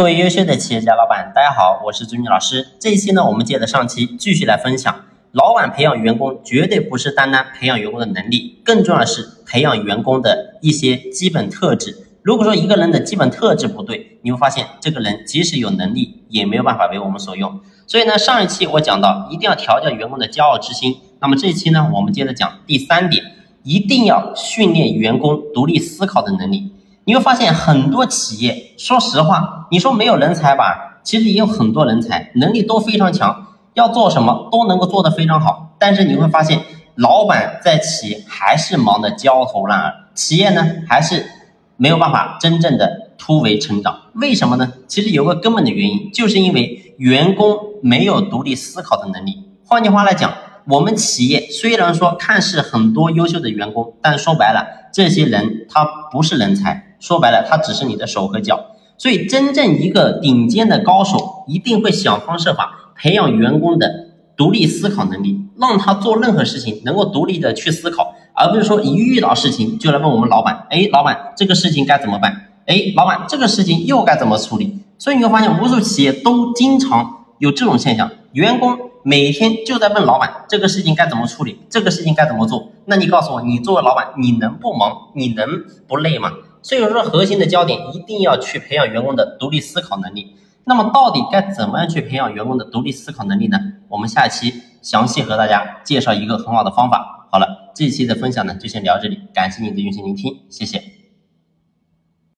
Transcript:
各位优秀的企业家老板，大家好，我是朱军老师。这一期呢，我们接着上期继续来分享，老板培养员工绝对不是单单培养员工的能力，更重要的是培养员工的一些基本特质。如果说一个人的基本特质不对，你会发现这个人即使有能力，也没有办法为我们所用。所以呢，上一期我讲到一定要调教员工的骄傲之心。那么这一期呢，我们接着讲第三点，一定要训练员工独立思考的能力。你会发现很多企业，说实话，你说没有人才吧，其实也有很多人才，能力都非常强，要做什么都能够做得非常好。但是你会发现，老板在企业还是忙得焦头烂额，企业呢还是没有办法真正的突围成长。为什么呢？其实有个根本的原因，就是因为员工没有独立思考的能力。换句话来讲，我们企业虽然说看似很多优秀的员工，但说白了，这些人他不是人才。说白了，他只是你的手和脚，所以真正一个顶尖的高手，一定会想方设法培养员工的独立思考能力，让他做任何事情能够独立的去思考，而不是说一遇到事情就来问我们老板，哎，老板这个事情该怎么办？哎，老板这个事情又该怎么处理？所以你会发现，无数企业都经常有这种现象，员工每天就在问老板这个事情该怎么处理，这个事情该怎么做？那你告诉我，你作为老板，你能不忙？你能不累吗？所以说，核心的焦点一定要去培养员工的独立思考能力。那么，到底该怎么样去培养员工的独立思考能力呢？我们下期详细和大家介绍一个很好的方法。好了，这一期的分享呢，就先聊这里，感谢您的用心聆听，谢谢。